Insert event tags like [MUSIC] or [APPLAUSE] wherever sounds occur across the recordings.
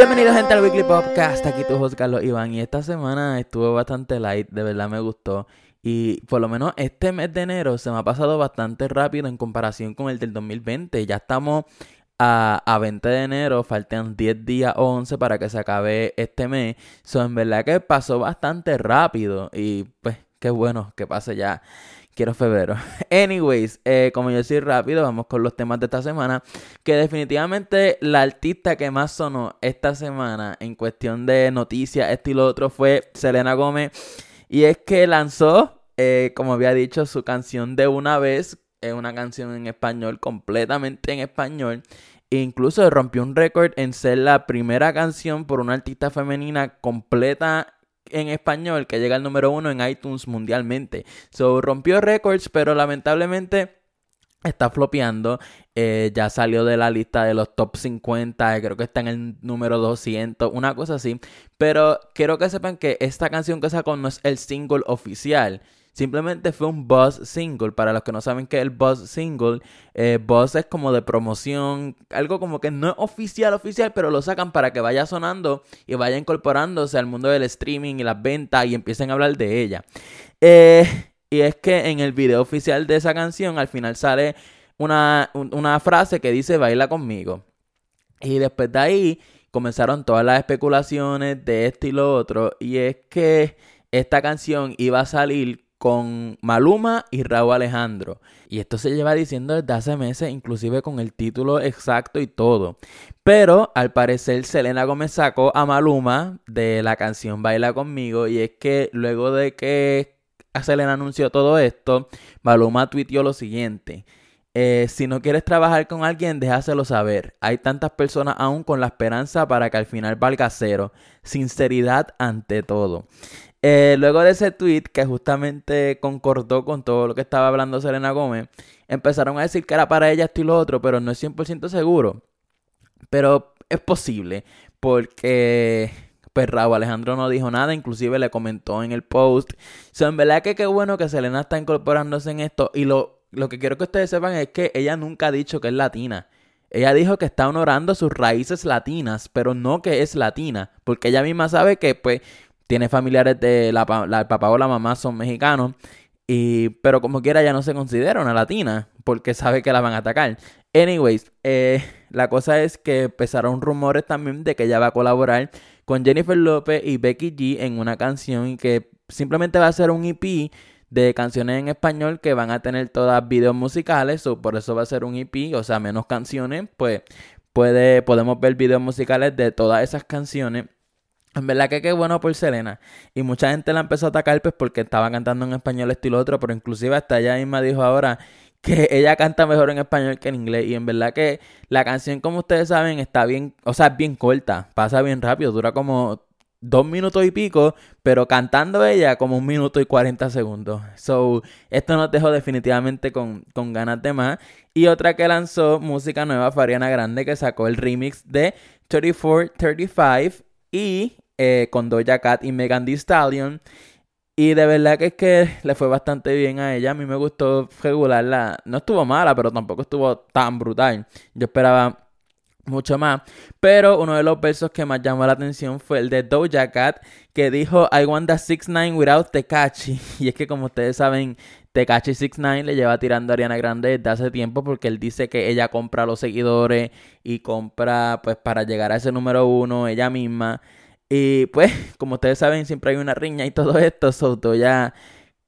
Bienvenidos gente al Weekly Podcast, aquí tu host Carlos Iván y esta semana estuvo bastante light, de verdad me gustó. Y por lo menos este mes de enero se me ha pasado bastante rápido en comparación con el del 2020, ya estamos a, a 20 de enero, faltan 10 días o 11 para que se acabe este mes, so en verdad que pasó bastante rápido y pues qué bueno que pase ya quiero febrero. [LAUGHS] Anyways, eh, como yo soy rápido, vamos con los temas de esta semana. Que definitivamente la artista que más sonó esta semana en cuestión de noticias, estilo otro, fue Selena Gómez. Y es que lanzó, eh, como había dicho, su canción de una vez. Es una canción en español, completamente en español. E incluso rompió un récord en ser la primera canción por una artista femenina completa en español que llega al número uno en iTunes mundialmente. So rompió récords, pero lamentablemente está flopeando. Eh, ya salió de la lista de los top 50. Creo que está en el número 200. Una cosa así. Pero quiero que sepan que esta canción que sacó no es el single oficial. Simplemente fue un buzz single. Para los que no saben qué es el buzz single, eh, buzz es como de promoción, algo como que no es oficial, oficial, pero lo sacan para que vaya sonando y vaya incorporándose al mundo del streaming y las ventas y empiecen a hablar de ella. Eh, y es que en el video oficial de esa canción al final sale una, una frase que dice baila conmigo. Y después de ahí comenzaron todas las especulaciones de esto y lo otro. Y es que esta canción iba a salir con Maluma y Raúl Alejandro. Y esto se lleva diciendo desde hace meses, inclusive con el título exacto y todo. Pero al parecer Selena Gómez sacó a Maluma de la canción Baila conmigo. Y es que luego de que Selena anunció todo esto, Maluma tuiteó lo siguiente. Eh, si no quieres trabajar con alguien, déjaselo saber. Hay tantas personas aún con la esperanza para que al final valga cero. Sinceridad ante todo. Eh, luego de ese tweet que justamente concordó con todo lo que estaba hablando Selena Gómez, empezaron a decir que era para ella esto y lo otro, pero no es 100% seguro. Pero es posible, porque pues Raúl Alejandro no dijo nada, inclusive le comentó en el post. So, en verdad que qué bueno que Selena está incorporándose en esto. Y lo, lo que quiero que ustedes sepan es que ella nunca ha dicho que es latina. Ella dijo que está honorando sus raíces latinas, pero no que es latina, porque ella misma sabe que pues tiene familiares de la, el papá o la mamá son mexicanos. Y, pero como quiera ya no se considera una latina porque sabe que la van a atacar. Anyways, eh, la cosa es que empezaron rumores también de que ella va a colaborar con Jennifer López y Becky G en una canción que simplemente va a ser un EP de canciones en español que van a tener todas videos musicales, por eso va a ser un EP, o sea, menos canciones, pues puede, podemos ver videos musicales de todas esas canciones en verdad que qué bueno por Selena. Y mucha gente la empezó a atacar pues porque estaba cantando en español estilo otro, pero inclusive hasta ella misma dijo ahora que [LAUGHS] ella canta mejor en español que en inglés. Y en verdad que la canción, como ustedes saben, está bien, o sea, es bien corta, pasa bien rápido, dura como dos minutos y pico, pero cantando ella como un minuto y cuarenta segundos. So, esto nos dejó definitivamente con, con ganas de más. Y otra que lanzó música nueva, Fariana Grande, que sacó el remix de 3435 y eh, con Doja Cat y Megan Thee Stallion. Y de verdad que es que le fue bastante bien a ella. A mí me gustó regularla. No estuvo mala, pero tampoco estuvo tan brutal. Yo esperaba mucho más. Pero uno de los versos que más llamó la atención fue el de Doja Cat, que dijo I want the 6'9 without Tekachi. [LAUGHS] Y es que como ustedes saben, Tekachi 6'9 le lleva tirando a Ariana Grande desde hace tiempo porque él dice que ella compra los seguidores y compra pues para llegar a ese número uno ella misma. Y pues, [LAUGHS] como ustedes saben, siempre hay una riña y todo [LAUGHS] esto. So, ya.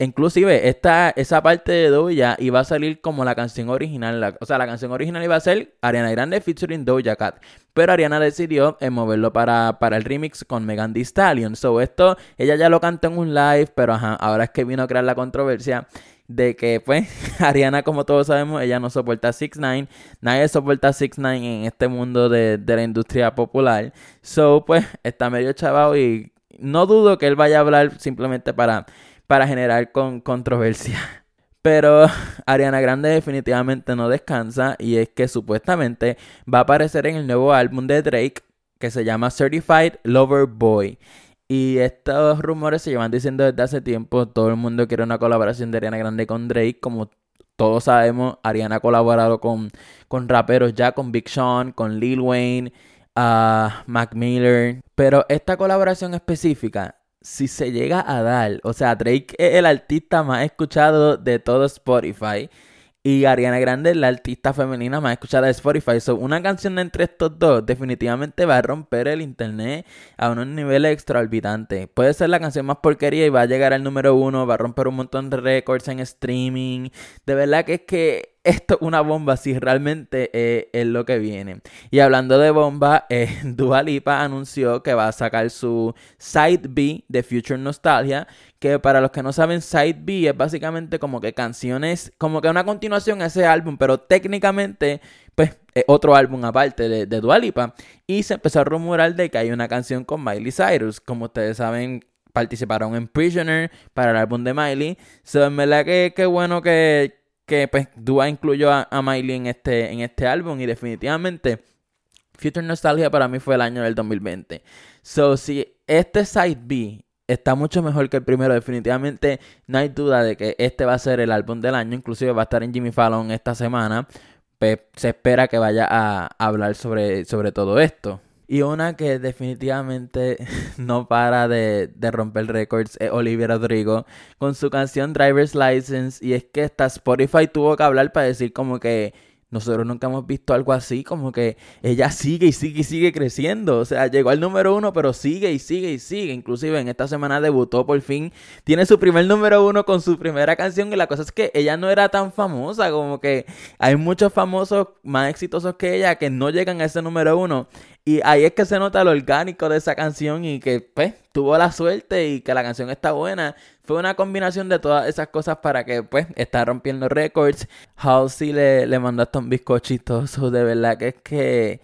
Inclusive, esta, esa parte de Doja iba a salir como la canción original. o sea, la canción original iba a ser Ariana Grande featuring Doja Cat. Pero Ariana decidió moverlo para, para el remix con Megan Thee Stallion. So, esto, ella ya lo cantó en un live, pero ajá, ahora es que vino a crear la controversia de que, pues, [LAUGHS] Ariana, como todos sabemos, ella no soporta 6 9 Nadie soporta 6 9 en este mundo de, la industria popular. So, pues, está medio chavado y no dudo que él vaya a hablar simplemente para, para generar con controversia. [LAUGHS] Pero [LAUGHS] Ariana Grande definitivamente no descansa y es que supuestamente va a aparecer en el nuevo álbum de Drake que se llama Certified Lover Boy. Y estos rumores se llevan diciendo desde hace tiempo. Todo el mundo quiere una colaboración de Ariana Grande con Drake. Como todos sabemos, Ariana ha colaborado con, con raperos ya, con Big Sean, con Lil Wayne. a Mac Miller. Pero esta colaboración específica, si se llega a dar, o sea, Drake es el artista más escuchado de todo Spotify. Y Ariana Grande es la artista femenina más escuchada de Spotify. So, una canción entre estos dos definitivamente va a romper el internet a unos niveles exorbitantes. Puede ser la canción más porquería y va a llegar al número uno, va a romper un montón de récords en streaming. De verdad que es que esto es una bomba si realmente eh, es lo que viene. Y hablando de bomba, eh, [LAUGHS] Dua Lipa anunció que va a sacar su Side B de Future Nostalgia, que para los que no saben, Side B es básicamente como que canciones, como que una continuación a ese álbum, pero técnicamente, pues, es otro álbum aparte de, de Dua Lipa. Y se empezó a rumorar de que hay una canción con Miley Cyrus, como ustedes saben, participaron en Prisoner para el álbum de Miley. So, en verdad que qué bueno que, que pues Dua incluyó a, Miley en este, en este álbum y definitivamente Future Nostalgia para mí fue el año del 2020. So, si este Side B está mucho mejor que el primero, definitivamente no hay duda de que este va a ser el álbum del año, inclusive va a estar en Jimmy Fallon esta semana, pues se espera que vaya a hablar sobre, sobre todo esto. Y una que definitivamente [LAUGHS] no para de, romper récords es Olivia Rodrigo con su canción Driver's License. Y es que hasta Spotify tuvo que hablar para decir como que nosotros nunca hemos visto algo así, como que ella sigue y sigue y sigue creciendo. O sea, llegó al número uno, pero sigue y sigue y sigue. Inclusive en esta semana debutó por fin. Tiene su primer número uno con su primera canción. Y la cosa es que ella no era tan famosa. Como que hay muchos famosos más exitosos que ella que no llegan a ese número uno. Y ahí es que se nota lo orgánico de esa canción y que pues tuvo la suerte y que la canción está buena. Fue una combinación de todas esas cosas para que pues está rompiendo récords. Halsey le, le mandó hasta un bizcochito. de verdad que es que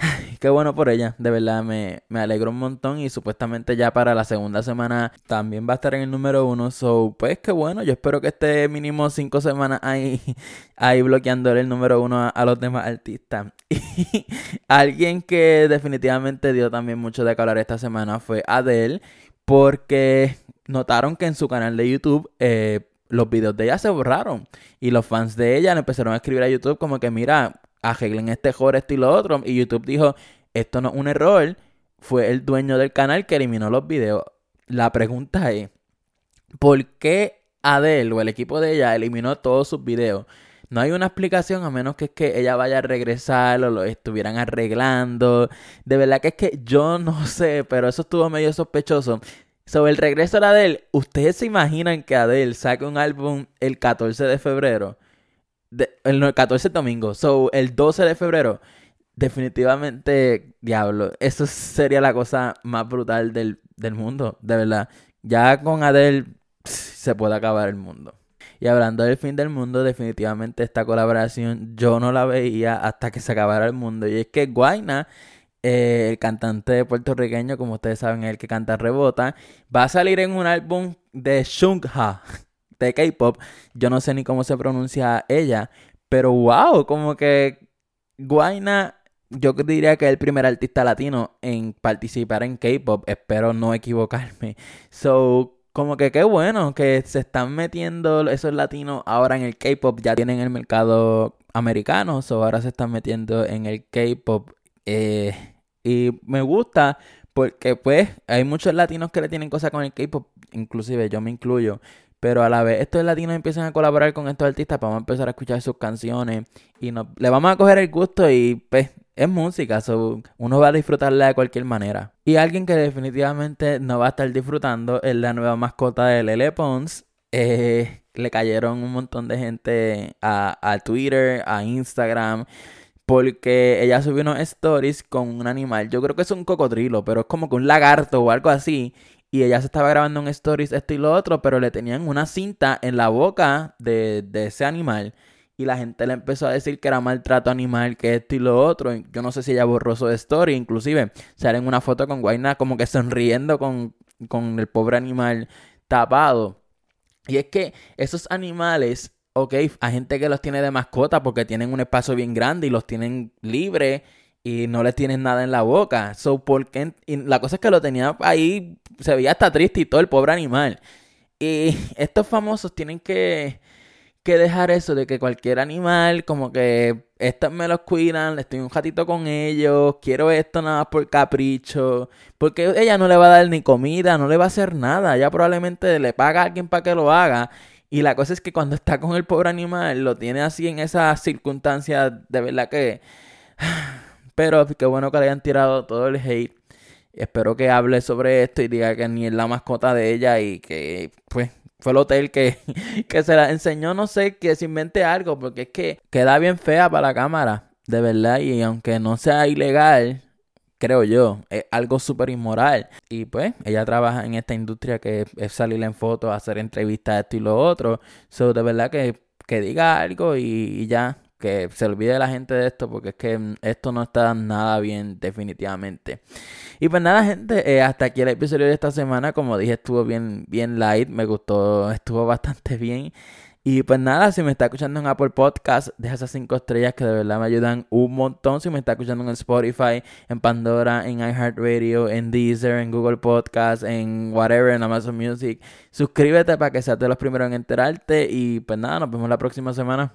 [LAUGHS] qué bueno por ella, de verdad me, me alegro un montón y supuestamente ya para la segunda semana también va a estar en el número uno, so pues qué bueno, yo espero que esté mínimo cinco semanas ahí, [LAUGHS] ahí bloqueándole el número uno a, los demás artistas. Y [LAUGHS] alguien que definitivamente dio también mucho de calor esta semana fue Adele, porque notaron que en su canal de YouTube eh, los videos de ella se borraron y los fans de ella le empezaron a escribir a YouTube como que mira, arreglen este error, esto y lo otro. Y YouTube dijo, esto no es un error, fue el dueño del canal que eliminó los videos. La pregunta es, ¿por qué Adele o el equipo de ella eliminó todos sus videos? No hay una explicación a menos que es que ella vaya a regresar o lo estuvieran arreglando. De verdad que es que yo [LAUGHS] no sé, pero eso estuvo medio sospechoso. Sobre el regreso de Adele, ¿ustedes se imaginan que Adele saque un álbum el 14 de febrero? El 14 domingo. So, el 12 de febrero. Definitivamente, diablo. Eso sería la cosa más brutal del, del mundo. De verdad. Ya con Adele se puede acabar el mundo. Y hablando del fin del mundo, definitivamente esta colaboración yo no la veía hasta que se acabara el mundo. Y es que Guayna, eh, el cantante puertorriqueño, como ustedes saben, el que canta Rebota, va a salir en un álbum de Shungha [LAUGHS] de K-pop. Yo no sé ni cómo se pronuncia ella, pero wow, como que Guaina, yo diría que es el primer artista latino en participar en K-pop. Espero no equivocarme. [LAUGHS] So, como que qué bueno que se están metiendo esos latinos ahora en el K-pop. Ya tienen el mercado americano, so ahora se están metiendo en el K-pop. Eh, y me gusta porque pues hay muchos latinos que le tienen cosas con el K-pop, inclusive yo me incluyo. Pero a la vez estos latinos empiezan a colaborar con estos artistas, vamos a empezar a escuchar sus canciones y no, le vamos a coger el gusto y pues es música, uno va a disfrutarla de cualquier manera. Y alguien que definitivamente no va a estar disfrutando es la nueva mascota de Lele Pons. Eh, le cayeron un montón de gente a, a Twitter, a Instagram porque ella subió unos stories con un animal. Yo creo que es un cocodrilo, pero es como que un lagarto o algo así y ella se estaba grabando en stories esto y lo otro, pero le tenían una cinta en la boca de, ese animal. Y la gente le empezó a decir que era maltrato animal, que esto y lo otro. Yo no sé si ella borró su story. Inclusive sale en una foto con Guayna como que sonriendo con, con el pobre animal tapado. Y es que esos animales, ok, hay gente que los tiene de mascota porque tienen un espacio bien grande y los tienen libres y no le tienen nada en la boca. So, porque y la cosa es que lo tenía ahí, se veía hasta triste y todo el pobre animal. Y [LAUGHS] estos famosos tienen que, que dejar eso de que cualquier animal como que estos me los cuidan, estoy un ratito con ellos, quiero esto nada más por capricho, porque ella no le va a dar ni comida, no le va a hacer nada, ella probablemente le paga a alguien para que lo haga. Y la cosa es que cuando está con el pobre animal, lo tiene así en esas circunstancias, de verdad que... [SIGHS] Pero qué bueno que le hayan tirado todo el hate. Espero que hable sobre esto y diga que ni es la mascota de ella y que, pues, fue el hotel que, [LAUGHS] que se la enseñó, no sé, que se invente algo, porque es que queda bien fea para la cámara, de verdad, y aunque no sea ilegal, creo yo, es algo súper inmoral. Y pues, ella trabaja en esta industria que es salir en fotos, hacer entrevistas, esto y lo otro. So, de verdad que, que diga algo y ya, que se olvide la gente de esto porque es que mm, esto no está nada bien definitivamente. Y pues nada gente, eh, hasta aquí el episodio de esta semana, como dije estuvo bien, bien light, me gustó, estuvo [LAUGHS] bastante bien. Y pues nada, si me está escuchando en Apple Podcast, deja esas cinco estrellas que de verdad me ayudan un montón. Si me está escuchando en Spotify, en Pandora, en iHeartRadio, en Deezer, en Google Podcast, en whatever, en Amazon Music, suscríbete para que seas de los primeros en enterarte. Y pues nada, nos vemos la próxima semana.